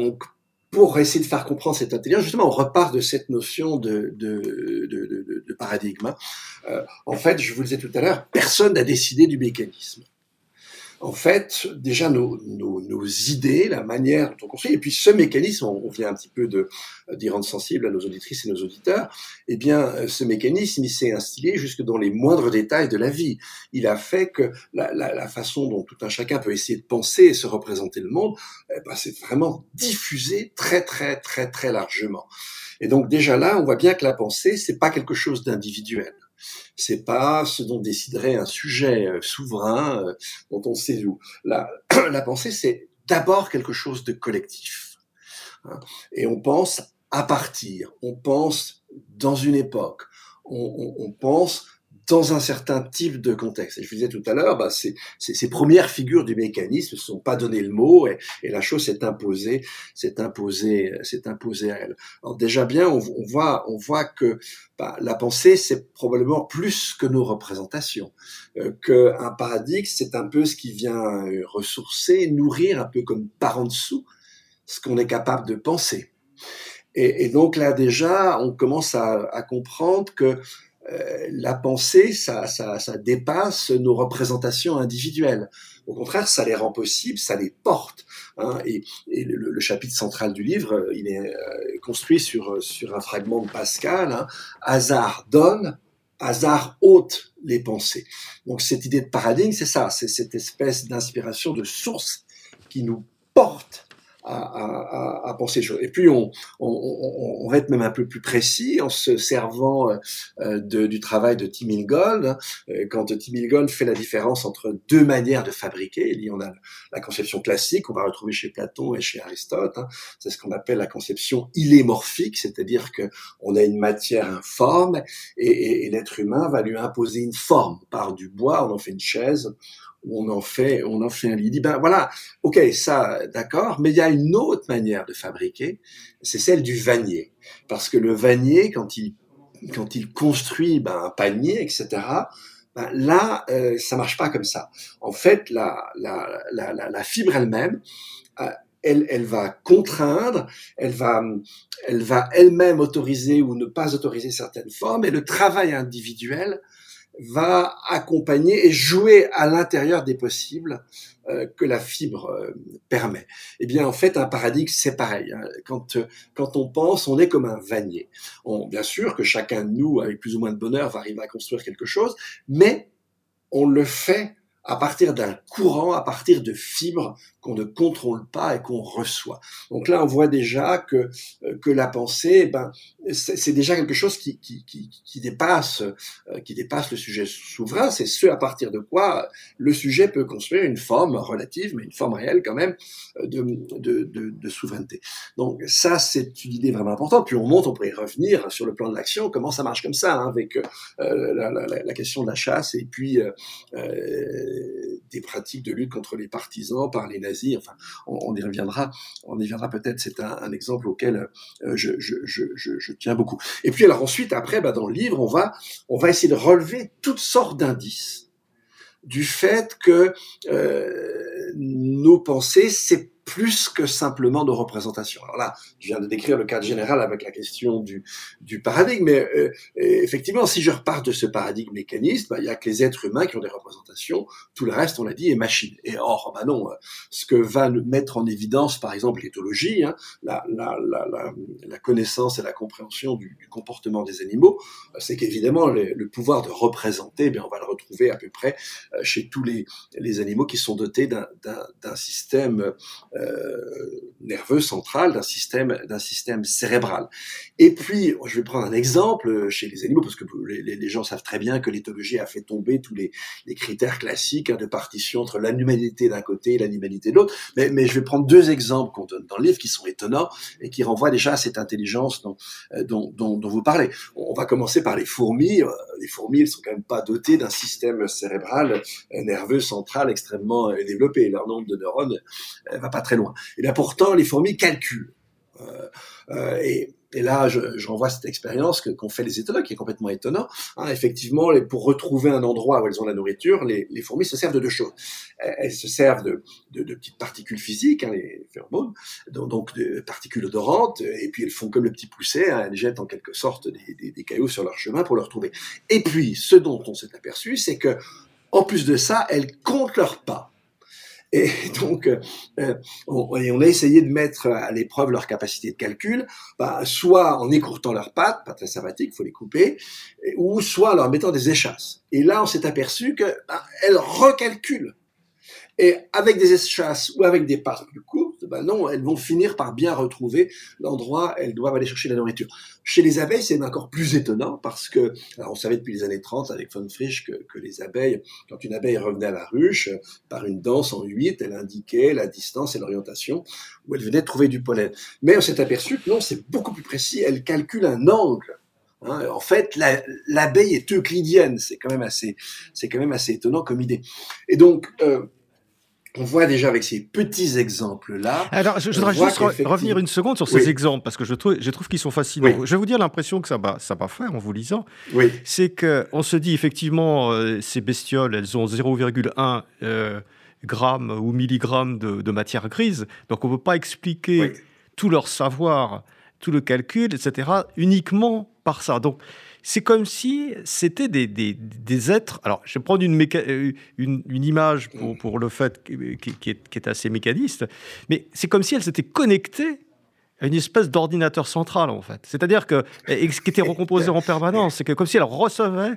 pour essayer de faire comprendre cette intelligence, justement, on repart de cette notion de, de, de, de paradigme. Hein. en fait, je vous le disais tout à l'heure, personne n'a décidé du mécanisme en fait, déjà nos, nos, idées, la manière dont on construit, et puis ce mécanisme, on, vient un petit peu de d'y rendre sensible à nos auditrices et nos auditeurs, eh bien, ce mécanisme, il s'est instillé jusque dans les moindres détails de la vie. Il a fait que la, la, la façon dont tout un chacun peut essayer de penser et se représenter le monde, eh ben, c'est vraiment diffusé très, très, très, très largement. Et donc déjà là, on voit bien que la pensée, c'est pas quelque chose d'individuel c'est pas ce dont déciderait un sujet euh, souverain euh, dont on sait où. La, pensée, c'est d'abord quelque chose de collectif. Hein. Et on pense à partir, on pense dans une époque, on pense dans un certain type de contexte. Et je vous disais tout à l'heure, bah, ces, ces, premières figures du mécanisme ne sont pas donné le mot et, et la chose s'est imposée, s'est imposée, s'est imposée à elle. Alors déjà bien, on, on voit, on voit que bah, la pensée, c'est probablement plus que nos représentations, euh, qu'un paradigme, c'est un peu ce qui vient euh, ressourcer, nourrir un peu comme par en dessous ce qu'on est capable de penser. Et, et, donc là déjà, on commence à, à comprendre que euh, la pensée, ça, ça, ça, dépasse nos représentations individuelles. Au contraire, ça les rend possibles, ça les porte. Hein, et, le, chapitre central du livre, il est construit sur, sur un fragment de Pascal. Hein, hasard donne, hasard ôte les pensées. Donc cette idée de paradigme, c'est ça, c'est cette espèce d'inspiration de source qui nous porte à, à, penser les choses. Et puis on, on, on, va être même un peu plus précis en se servant euh, de, du travail de Tim Ingold. Euh, quand Tim Ingold fait la différence entre deux manières de fabriquer, il y en a la conception classique qu'on va retrouver chez Platon et chez Aristote. Hein. C'est ce qu'on appelle la conception illémorphique, c'est-à-dire que on a une matière informe et, et, et l'être humain va lui imposer une forme. Par du bois, on en fait une chaise, on en fait, on en fait un lit. Il dit ben voilà, ok, ça, d'accord, mais il y a une autre manière de fabriquer, c'est celle du vannier, parce que le vannier, quand il quand il construit ben, un panier, etc. Ben, là, euh, ça marche pas comme ça. En fait, la la la, la, fibre elle-même, euh, elle, elle va contraindre, elle va, elle va elle-même autoriser ou ne pas autoriser certaines formes, et le travail individuel va accompagner et jouer à l'intérieur des possibles euh, que la fibre euh, permet. Eh bien, en fait, un paradigme, c'est pareil. Hein. Quand, quand on pense, on est comme un vannier. On, bien sûr que chacun de nous, avec plus ou moins de bonheur, va arriver à construire quelque chose, mais on le fait à partir d'un courant, à partir de fibres qu'on ne contrôle pas et qu'on reçoit. Donc là, on voit déjà que euh, que la pensée, ben, c'est déjà quelque chose qui qui, qui, qui dépasse euh, qui dépasse le sujet souverain. C'est ce à partir de quoi le sujet peut construire une forme relative, mais une forme réelle quand même euh, de de, de, de souveraineté. Donc ça, c'est une idée vraiment importante. Puis on monte, on pourrait y revenir sur le plan de l'action, comment ça marche comme ça, hein, avec euh, la, la, la, question de la chasse et puis euh, des pratiques de lutte contre les partisans par les nazis. Enfin, on, y reviendra. On y reviendra peut-être. C'est un, exemple auquel euh, je, tiens beaucoup. Et puis alors ensuite, après, bah, dans le livre, on va on va essayer de relever toutes sortes d'indices du fait que euh, nos pensées, c'est plus que simplement de représentation. Alors là, je viens de décrire le cadre général avec la question du, du paradigme, mais euh, effectivement, si je repars de ce paradigme mécaniste, bah, il y a que les êtres humains qui ont des représentations, tout le reste, on l'a dit, est machine. Et or, bah non, ce que va mettre en évidence, par exemple, l'éthologie, hein, la, la, la, la, connaissance et la compréhension du, du comportement des animaux, c'est qu'évidemment, le, pouvoir de représenter, eh bien, on va le retrouver à peu près euh, chez tous les, les animaux qui sont dotés d'un système euh, nerveux central, d'un système, d'un système cérébral. Et puis, je vais prendre un exemple chez les animaux, parce que les, gens savent très bien que l'éthologie a fait tomber tous les, les critères classiques hein, de partition entre l'animalité d'un côté et l'animalité de l'autre. Mais, mais, je vais prendre deux exemples qu'on donne dans le livre qui sont étonnants et qui renvoient déjà à cette intelligence dont, euh, dont, dont, dont vous parlez. On va commencer par les fourmis. Euh, les fourmis, elles sont quand même pas dotées d'un système cérébral nerveux central extrêmement développé. Leur nombre de neurones va pas très loin. Et bien pourtant, les fourmis calculent. Euh, euh, et, là, je, je renvoie cette expérience que qu'ont fait les éthologues, qui est complètement étonnant. Hein, effectivement, pour retrouver un endroit où elles ont la nourriture, les, fourmis se servent de deux choses. Elles se servent de, petites particules physiques, hein, les phéromones, donc, de particules odorantes, et puis elles font comme le petit pousset, hein, elles jettent en quelque sorte des cailloux sur leur chemin pour le retrouver. Et puis, ce dont on s'est aperçu, c'est que en plus de ça, elles comptent leurs pas. Et donc, euh, on, on, a essayé de mettre à l'épreuve leur capacité de calcul, bah, soit en écourtant leurs pattes, pas très sympathique, faut les couper, ou soit en leur mettant des échasses. Et là, on s'est aperçu qu'elles bah, recalculent et avec des échasses ou avec des pattes plus courtes, ben non, elles vont finir par bien retrouver l'endroit elles doivent aller chercher la nourriture. Chez les abeilles, c'est encore plus étonnant parce que, alors on savait depuis les années 30 avec von Frisch que, les abeilles, quand une abeille revenait à la ruche, par une danse en huit, elle indiquait la distance et l'orientation où elle venait trouver du pollen. Mais on s'est aperçu que non, c'est beaucoup plus précis, elle calcule un angle Hein, en fait, l'abeille est euclidienne. C'est quand même assez, quand même assez étonnant comme idée. Et donc, euh, on voit déjà avec ces petits exemples-là. Alors, je, voudrais juste revenir une seconde sur ces exemples, parce que je trouve, je trouve qu'ils sont fascinants. Je vais vous dire l'impression que ça va, ça va faire en vous lisant. Oui. C'est qu'on se dit, effectivement, euh, ces bestioles, elles ont 0,1 euh, grammes ou milligrammes de, de, matière grise. Donc, on ne peut pas expliquer tout leur savoir, tout le calcul, etc., uniquement par ça. Donc, c'est comme si c'était des, des, des, êtres. Alors, je vais prendre une, euh, une, une, image pour, pour, le fait qui, qui, est, qui, est, assez mécaniste, mais c'est comme si elles étaient connectées à une espèce d'ordinateur central, en fait. C'est-à-dire que, et, ce qui était recomposé en permanence, c'est que comme si elles recevaient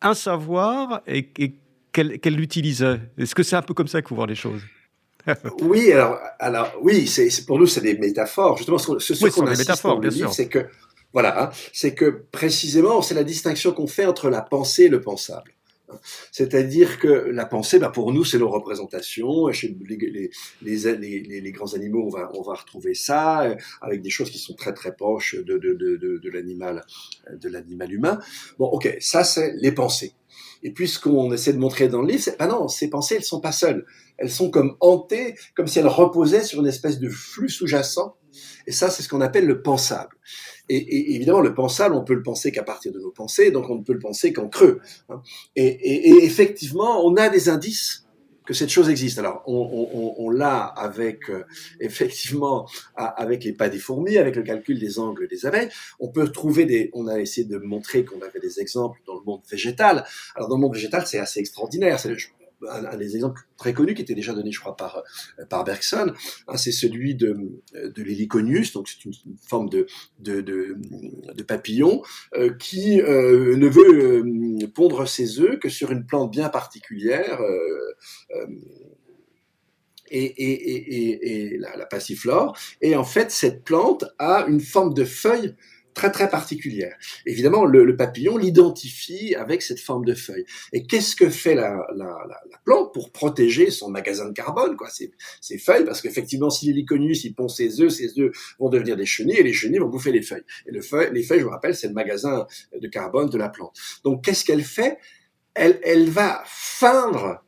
un savoir et, qu'elles l'utilisaient. Est-ce que c'est un peu comme ça qu'il faut voir les choses? Oui, alors, alors oui, c'est pour nous c'est des métaphores. Justement, ce, ce qu'on insiste dans le livre, c'est que voilà, hein. c'est que précisément, c'est la distinction qu'on fait entre la pensée et le pensable. C'est-à-dire que la pensée, bah pour nous, c'est nos représentations. Chez les, les, les, les, grands animaux, on va, on va retrouver ça, euh, avec des choses qui sont très très proches de, de, de, de, de l'animal humain. Bon, ok, ça c'est les pensées. Et puis ce qu'on essaie de montrer dans le livre, c'est ah non, ces pensées, elles sont pas seules. Elles sont comme hantées, comme si elles reposaient sur une espèce de flux sous-jacent. Et ça, c'est ce qu'on appelle le pensable. Et, évidemment, le pensable, on peut le penser qu'à partir de nos pensées, donc on ne peut le penser qu'en creux. Hein. Et, effectivement, on a des indices que cette chose existe. Alors, on, l'a avec euh, effectivement avec les pas des fourmis, avec le calcul des angles des abeilles. On peut trouver des. On a essayé de montrer qu'on avait des exemples dans le monde végétal. Alors, dans le monde végétal, c'est assez extraordinaire un, des exemples très connus qui était déjà donné, je crois, par, par Bergson, hein, c'est celui de, de l'héliconius, donc c'est une, forme de, de, de, papillon euh, qui euh, ne veut euh, pondre ses œufs que sur une plante bien particulière. et, et, et, et, la, passiflore. Et en fait, cette plante a une forme de feuille très très particulière. Évidemment, le, papillon l'identifie avec cette forme de feuille. Et qu'est-ce que fait la, la, la, plante pour protéger son magasin de carbone, quoi, ses, ses feuilles? Parce qu'effectivement, si l'héliconus il pond ses œufs, ses œufs vont devenir des chenilles et les chenilles vont bouffer les feuilles. Et le feuille, les feuilles, je vous rappelle, c'est le magasin de carbone de la plante. Donc, qu'est-ce qu'elle fait? Elle, elle va feindre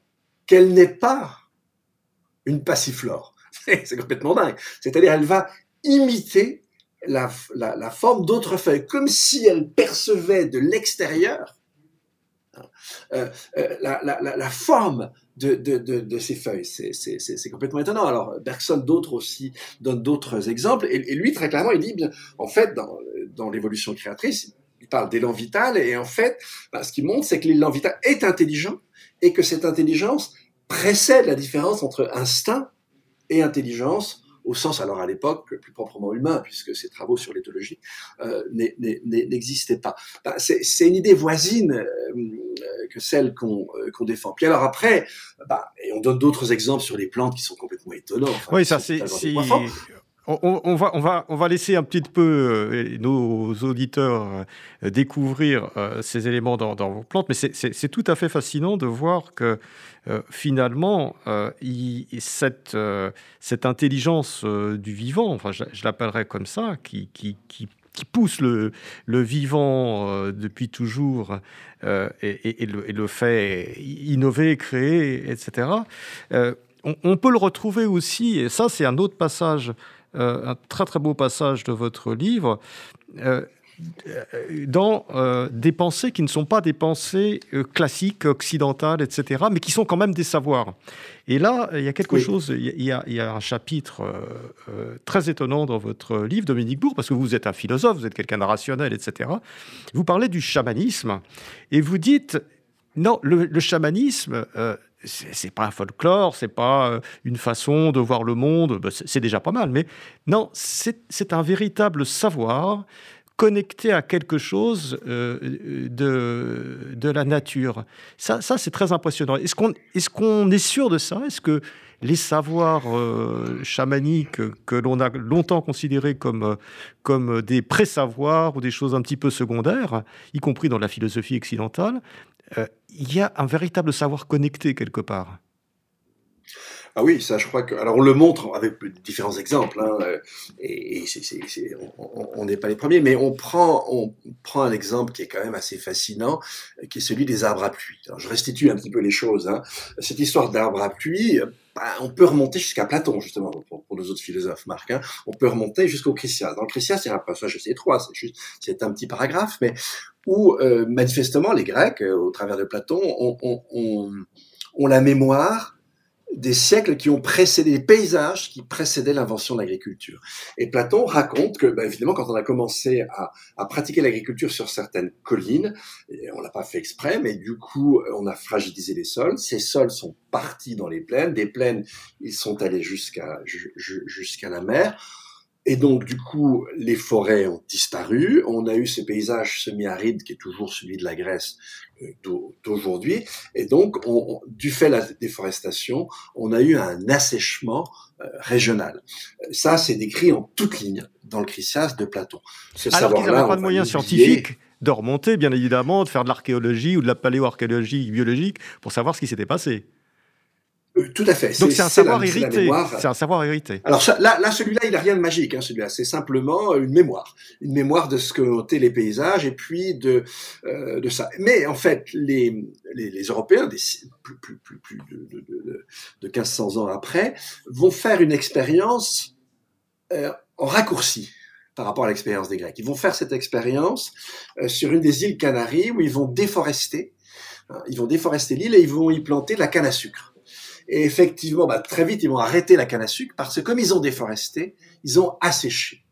qu'elle n'est pas une passiflore. c'est complètement dingue. C'est-à-dire, elle va imiter la, la, la forme d'autres feuilles, comme si elle percevait de l'extérieur hein, euh, euh, la, la, forme de, de, de, ces feuilles. C'est complètement étonnant. Alors, Bergson, d'autres aussi, donnent d'autres exemples. Et, et, lui, très clairement, il dit, bien, en fait, dans, dans l'évolution créatrice, il parle d'élan vital. Et en fait, ben, ce qu'il montre, c'est que l'élan vital est intelligent et que cette intelligence précède la différence entre instinct et intelligence au sens alors à l'époque plus proprement humain, puisque ces travaux sur l'éthologie euh, n'existaient pas. Ben, c'est une idée voisine euh, que celle qu'on euh, qu'on défend. Puis alors après, bah, et on donne d'autres exemples sur les plantes qui sont complètement étonnants. oui, ça c'est on, va, on, va, on va laisser un petit peu euh, nos auditeurs euh, découvrir euh, ces éléments dans, vos plantes, mais c'est tout à fait fascinant de voir que finalement, cette, cette, intelligence du vivant, enfin je, l'appellerais comme ça, qui, qui, pousse le, le vivant depuis toujours et, le, fait innover, créer, etc., on, peut le retrouver aussi, et ça c'est un autre passage euh, un très très beau passage de votre livre euh, dans euh, des pensées qui ne sont pas des pensées classiques, occidentales, etc., mais qui sont quand même des savoirs. Et là, il y a quelque chose, il y, a, un chapitre très étonnant dans votre livre, Dominique Bourg, parce que vous êtes un philosophe, vous êtes quelqu'un de rationnel, etc. Vous parlez du chamanisme, et vous dites, non, le, le chamanisme, c'est pas un folklore, c'est pas euh, une façon de voir le monde, bah, c'est déjà pas mal, mais non, c'est un véritable savoir connecté à quelque chose euh, de, de la nature. Ça, ça c'est très impressionnant. Est-ce qu'on est, sûr de ça? Est-ce que les savoirs euh, chamaniques que l'on a longtemps considérés comme, comme des pré-savoirs ou des choses un petit peu secondaires, y compris dans la philosophie occidentale, euh, il y a un véritable savoir connecté quelque part. Ah oui, ça, je crois que. Alors, on le montre avec différents exemples, hein, euh, et, on n'est pas les premiers, mais on prend, on prend un exemple qui est quand même assez fascinant, qui est celui des arbres à pluie. Je restitue un petit peu les choses. Hein. Cette histoire d'arbres à pluie, bah, on peut remonter jusqu'à Platon, justement, pour, nos autres philosophes, Marc. Hein. On peut remonter jusqu'au Chrysias. Dans le y a un passage assez étroit, c'est juste, c'est un petit paragraphe, mais où, euh, manifestement, les Grecs, euh, au travers de Platon, ont, ont, ont, ont la mémoire des siècles qui ont précédé, des paysages qui précédaient l'invention de l'agriculture. Et Platon raconte que, bah, évidemment, quand on a commencé à, à pratiquer l'agriculture sur certaines collines, on l'a pas fait exprès, mais du coup, on a fragilisé les sols. Ces sols sont partis dans les plaines. Des plaines, ils sont allés jusqu'à jusqu'à la mer. Et donc, du coup, les forêts ont disparu. On a eu ce paysage semi-aride qui est toujours celui de la Grèce euh, d'aujourd'hui. Et donc, on, du fait de la déforestation, on a eu un assèchement euh, régional. Ça, c'est décrit en toute ligne dans le Chrysias de Platon. Ce Alors qu'ils n'avaient pas de moyens scientifiques de remonter, bien évidemment, de faire de l'archéologie ou de la paléoarchéologie biologique pour savoir ce qui s'était passé. Euh, tout à fait. Donc c'est un savoir hérité. C'est un savoir hérité. Alors là, là celui-là, il n'a rien de magique. Hein, celui-là, c'est simplement une mémoire, une mémoire de ce que étaient les paysages et puis de euh, de ça. Mais en fait, les les, les Européens, des, plus plus plus, plus de, de, de, de 1500 ans après, vont faire une expérience euh, en raccourci par rapport à l'expérience des Grecs. Ils vont faire cette expérience euh, sur une des îles Canaries où ils vont déforester. Hein, ils vont déforester l'île et ils vont y planter de la canne à sucre. Et effectivement, bah, très vite, ils vont arrêter la canne à sucre parce que comme ils ont déforesté, ils ont asséché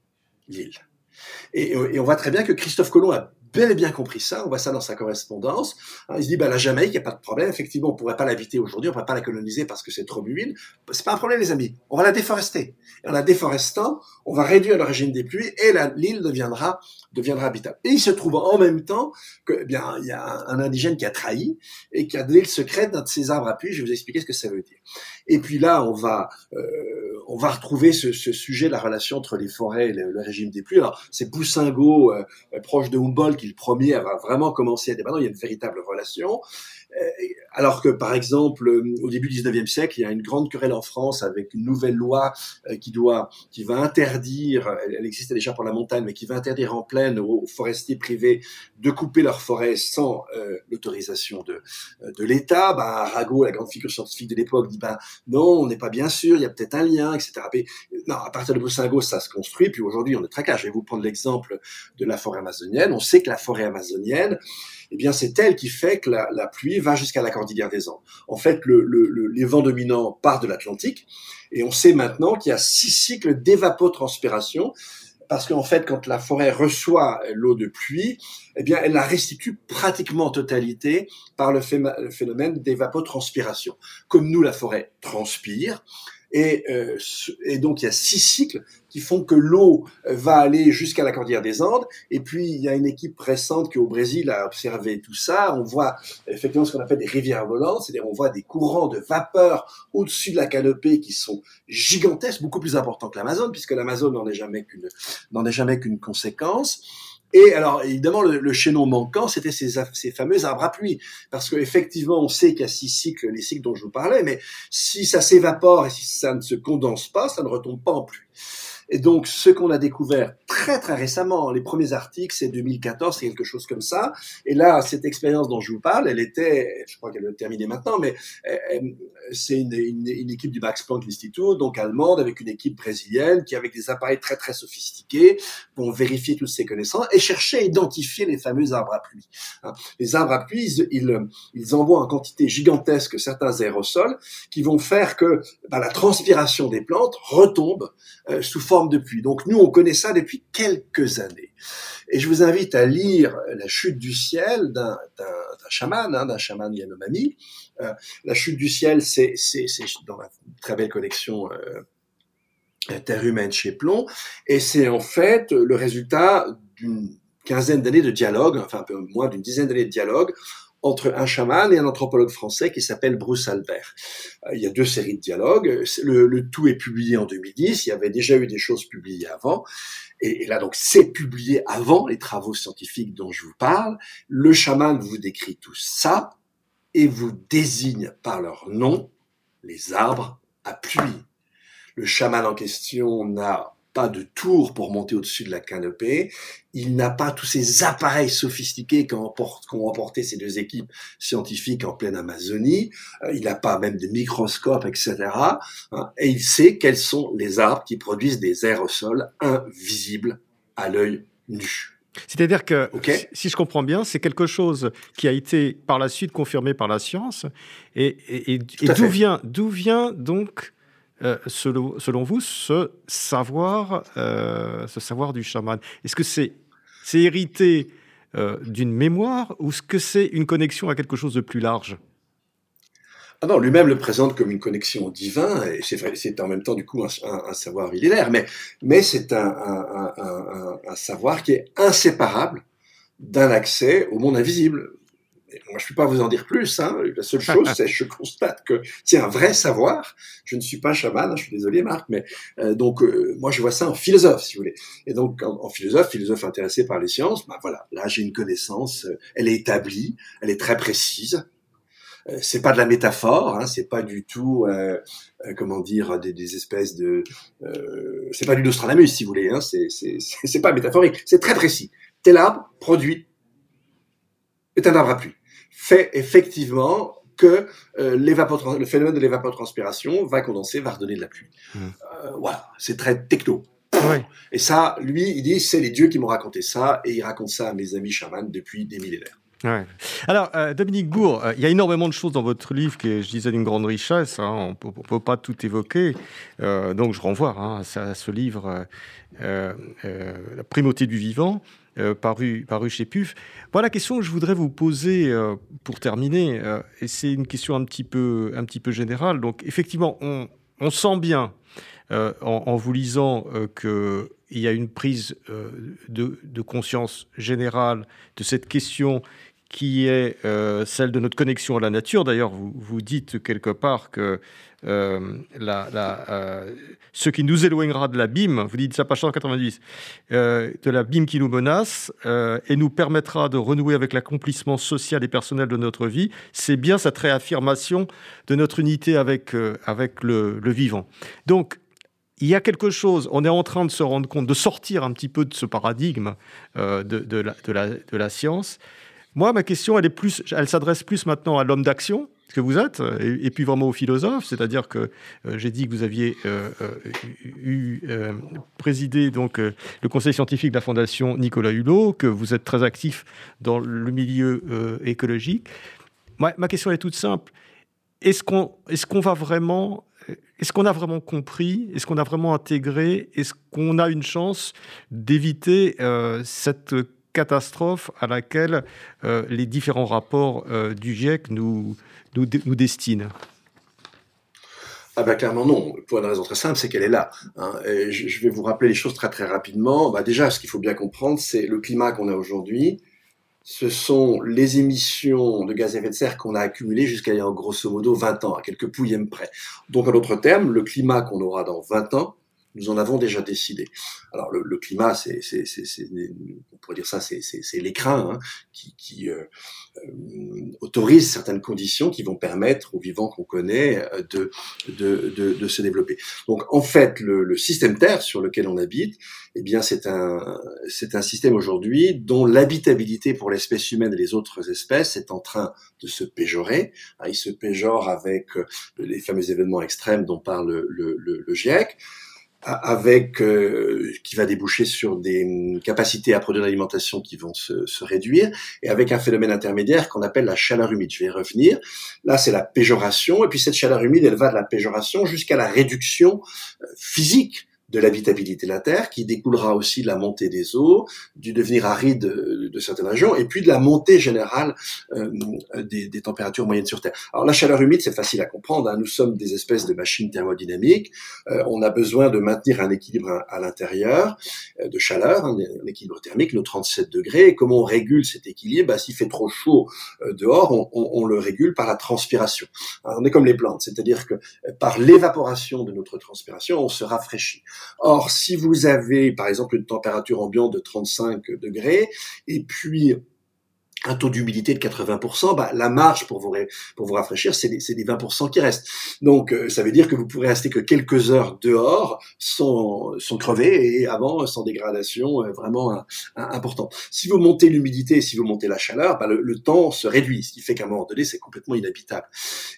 l'île. Et, et, on voit très bien que Christophe Colomb a bel et bien compris ça, on voit ça dans sa correspondance. Hein, il se dit, bah, la Jamaïque, il n'y a pas de problème, effectivement, on ne pourrait pas l'habiter aujourd'hui, on ne pourrait pas la coloniser parce que c'est trop humide. C'est pas un problème, les amis. On va la déforester. Et en la déforestant, on va réduire le régime des pluies et l'île deviendra, deviendra habitable. Et il se trouve en même temps que, eh bien, il y a un indigène qui a trahi et qui a donné le secret d'un de ces arbres à pluie. Je vais vous expliquer ce que ça veut dire. Et puis là, on va, euh, on va retrouver ce, ce, sujet, la relation entre les forêts et le, régime des pluies. Alors, c'est Boussingault, euh, proche de Humboldt, qui le premier a vraiment commencé à débattre. Il y a une véritable relation. Euh, alors que, par exemple, euh, au début du 19e siècle, il y a une grande querelle en France avec une nouvelle loi euh, qui doit, qui va interdire, elle existait déjà pour la montagne, mais qui va interdire en pleine aux forestiers privés de couper leurs forêts sans l'autorisation de, de l'État. Ben, Arago, la grande figure scientifique de l'époque, dit ben non, on n'est pas bien sûr, il y a peut-être un lien, etc. Mais, non, à partir de Boussingault, ça se construit. Puis aujourd'hui, on est très clair. Je vais vous prendre l'exemple de la forêt amazonienne. On sait que la forêt amazonienne, eh bien, c'est elle qui fait que la, pluie va jusqu'à la cordillère des Andes. En fait, le, le, les vents dominants partent de l'Atlantique, et on sait maintenant qu'il y a six cycles d'évapotranspiration, parce qu'en fait, quand la forêt reçoit l'eau de pluie, eh bien, elle la restitue pratiquement en totalité par le phénomène d'évapotranspiration. Comme nous, la forêt transpire, et, euh, et, donc il y a six cycles qui font que l'eau euh, va aller jusqu'à la cordillère des Andes. Et puis il y a une équipe récente qui au Brésil a observé tout ça. On voit effectivement ce qu'on appelle des rivières volantes, c'est-à-dire on voit des courants de vapeur au-dessus de la canopée qui sont gigantesques, beaucoup plus importants que l'Amazon, puisque l'Amazon n'en est jamais qu'une n'en est jamais qu'une conséquence. Et alors, évidemment, le, le chaînon manquant, c'était ces, ces fameux arbres à pluie. Parce qu'effectivement, on sait qu'il y a six cycles, les cycles dont je vous parlais, mais si ça s'évapore et si ça ne se condense pas, ça ne retombe pas en pluie. Et donc, ce qu'on a découvert très très récemment, les premiers articles, c'est 2014, c'est quelque chose comme ça. Et là, cette expérience dont je vous parle, elle était, je crois qu'elle est terminée maintenant, mais c'est une, une, une, équipe du Max Planck Institute, donc allemande, avec une équipe brésilienne, qui avec des appareils très très sophistiqués vont vérifier toutes ces connaissances et chercher à identifier les fameux arbres à pluie. Hein. Les arbres à pluie, ils, ils, envoient en quantité gigantesque certains aérosols qui vont faire que bah, la transpiration des plantes retombe euh, sous forme de pluie. Donc nous, on connaît ça depuis quelques années. Et je vous invite à lire La chute du ciel d'un chaman, hein, d'un chaman Yanomami. Euh, la chute du ciel, c'est dans la très belle collection euh, Terre humaine chez Plomb, et c'est en fait le résultat d'une quinzaine d'années de dialogue, enfin un peu moins d'une dizaine d'années de dialogue entre un chaman et un anthropologue français qui s'appelle Bruce Albert. Euh, il y a deux séries de dialogues. Le, tout est publié en 2010. Il y avait déjà eu des choses publiées avant. Et, et là, donc, c'est publié avant les travaux scientifiques dont je vous parle. Le chaman vous décrit tout ça et vous désigne par leur nom les arbres à pluie. Le chaman en question n'a pas de tour pour monter au-dessus de la canopée. Il n'a pas tous ces appareils sophistiqués qu'ont emporté ces deux équipes scientifiques en pleine Amazonie. Euh, il n'a pas même de microscopes, etc. Hein. Et il sait quels sont les arbres qui produisent des aérosols invisibles à l'œil nu. C'est-à-dire que, si je comprends bien, c'est quelque chose qui a été par la suite confirmé par la science. Et, d'où vient, d'où vient donc, euh, selon, vous, ce savoir, euh, ce savoir du chaman Est-ce que c'est c'est hérité euh, d'une mémoire ou est-ce que c'est une connexion à quelque chose de plus large? Ah non, lui-même le présente comme une connexion au divin, et c'est en même temps du coup un, savoir millénaire, mais, mais c'est un, savoir qui est inséparable d'un accès au monde invisible. Moi, je ne peux pas vous en dire plus. Hein. La seule chose, c'est que je constate que c'est un vrai savoir. Je ne suis pas chaman, hein, je suis désolé, Marc, mais euh, donc euh, moi, je vois ça en philosophe, si vous voulez. Et donc, en, philosophe, philosophe intéressé par les sciences, ben voilà, là, j'ai une connaissance, euh, elle est établie, elle est très précise. Euh, c'est pas de la métaphore, hein, c'est pas du tout, euh, comment dire, des, des espèces de, euh, c'est pas du Nostradamus si vous voulez, hein, c'est c'est pas métaphorique, c'est très précis. Tel arbre produit est un arbre à pluie, fait effectivement que euh, le phénomène de l'évapotranspiration va condenser, va redonner de la pluie. Mmh. Euh, voilà, c'est très techno. Et ça, lui, il dit, c'est les dieux qui m'ont raconté ça, et il raconte ça à mes amis chamans depuis des millénaires. Alors, euh, Dominique Bourg, euh, il y a énormément de choses dans votre livre qui je disais, d'une grande richesse. Hein. on ne peut pas tout évoquer. Euh, donc, je renvoie hein, à, ce livre, La primauté du vivant, paru, chez PUF. Voilà la question que je voudrais vous poser pour terminer. et c'est une question un petit peu, générale. Donc, effectivement, on, sent bien en, vous lisant qu'il y a une prise de, conscience générale de cette question qui est euh, celle de notre connexion à la nature. D'ailleurs, vous, vous dites quelque part que euh, euh, ce qui nous éloignera de l'abîme, vous dites ça page 190, de l'abîme qui nous menace et nous permettra de renouer avec l'accomplissement social et personnel de notre vie, c'est bien cette réaffirmation de notre unité avec, avec le, vivant. Donc, il y a quelque chose, on est en train de se rendre compte, de sortir un petit peu de ce paradigme de, de, la, de la science moi, ma question, elle, est plus, elle s'adresse plus maintenant à l'homme d'action que vous êtes, et, puis vraiment au philosophe, c'est-à-dire que euh, j'ai dit que vous aviez euh, euh, eu, présidé donc le conseil scientifique de la fondation Nicolas Hulot, que vous êtes très actif dans le milieu écologique. Ma, ma, question est toute simple. Est-ce qu'on est qu'on va vraiment est-ce qu'on a vraiment compris Est-ce qu'on a vraiment intégré Est-ce qu'on a une chance d'éviter cette catastrophe à laquelle euh, les différents rapports euh, du GIEC nous, nous, destinent ah bah clairement non, pour une raison très simple, c'est qu'elle est là. Hein. je, vais vous rappeler les choses très très rapidement. Bah déjà, ce qu'il faut bien comprendre, c'est le climat qu'on a aujourd'hui. Ce sont les émissions de gaz à effet de serre qu'on a accumulées jusqu'à il y a grosso modo 20 ans, à quelques pouillèmes près. Donc en d'autres termes, le climat qu'on aura dans 20 ans, nous en avons déjà décidé. Alors le, le climat, c'est, on pourrait dire ça, c'est, l'écran hein, qui, qui euh, euh, autorise certaines conditions qui vont permettre aux vivants qu'on connaît euh, de, de, de, de, se développer. Donc en fait, le, le, système Terre sur lequel on habite, eh bien c'est un, c'est un système aujourd'hui dont l'habitabilité pour l'espèce humaine et les autres espèces est en train de se péjorer. Hein, il se péjore avec les fameux événements extrêmes dont parle le, le, le GIEC avec euh, qui va déboucher sur des hum, capacités à produire l'alimentation qui vont se, se, réduire et avec un phénomène intermédiaire qu'on appelle la chaleur humide. Je vais y revenir. Là, c'est la péjoration et puis cette chaleur humide, elle va de la péjoration jusqu'à la réduction euh, physique de l'habitabilité de la Terre, qui découlera aussi de la montée des eaux, du devenir aride de, certaines régions, et puis de la montée générale euh, des, températures moyennes sur Terre. Alors la chaleur humide, c'est facile à comprendre. Hein. Nous sommes des espèces de machines thermodynamiques. Euh, on a besoin de maintenir un équilibre à, l'intérieur euh, de chaleur, un, équilibre thermique, nos 37 degrés. Et comment on régule cet équilibre? Bah, S'il fait trop chaud dehors, on, on, le régule par la transpiration. on est comme les plantes, c'est-à-dire que par l'évaporation de notre transpiration, on se rafraîchit. Or, si vous avez, par exemple, une température ambiante de 35 degrés, et puis un taux d'humidité de 80%, bah, la marge pour vous, pour vous rafraîchir, c'est les, les 20% qui restent. Donc, euh, ça veut dire que vous pourrez rester que quelques heures dehors sans, sans crever et avant sans dégradation euh, vraiment euh, importante. Si vous montez l'humidité, si vous montez la chaleur, bah, le, temps se réduit, ce qui fait qu'à un moment donné, c'est complètement inhabitable.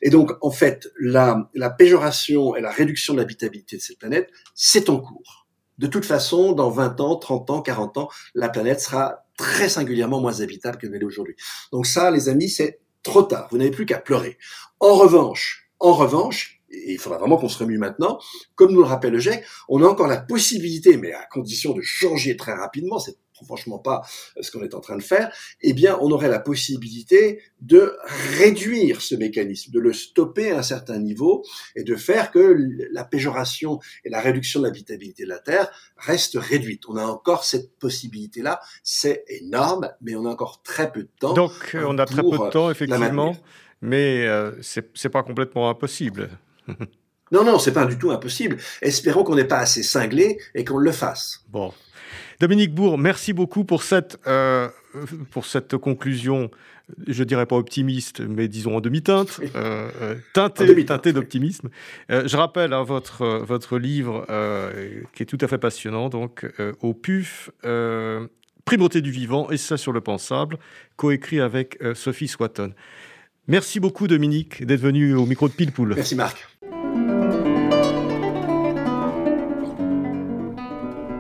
Et donc, en fait, la, la péjoration et la réduction de l'habitabilité de cette planète, c'est en cours. De toute façon, dans 20 ans, 30 ans, 40 ans, la planète sera très singulièrement moins habitable qu'elle est aujourd'hui. Donc ça, les amis, c'est trop tard. Vous n'avez plus qu'à pleurer. En revanche, en revanche, et il faudra vraiment qu'on se remue maintenant, comme nous le rappelle le GIEC, on a encore la possibilité, mais à condition de changer très rapidement, franchement pas ce qu'on est en train de faire, eh bien, on aurait la possibilité de réduire ce mécanisme, de le stopper à un certain niveau et de faire que la péjoration et la réduction de l'habitabilité de la Terre restent réduites. On a encore cette possibilité-là. C'est énorme, mais on a encore très peu de temps. Donc, on a très peu de temps, effectivement, mais euh, c'est pas complètement impossible. non, non, c'est pas du tout impossible. Espérons qu'on n'est pas assez cinglé et qu'on le fasse. Bon. Dominique Bourg, merci beaucoup pour cette, euh, pour cette conclusion, je dirais pas optimiste, mais disons en demi-teinte, euh, euh teintée, d'optimisme. Euh, je rappelle hein, votre, votre livre qui est tout à fait passionnant, donc au PUF, Primauté du vivant et ça sur le pensable, coécrit avec Sophie Swatton. Merci beaucoup Dominique d'être venu au micro de Pilpoul. Merci Marc.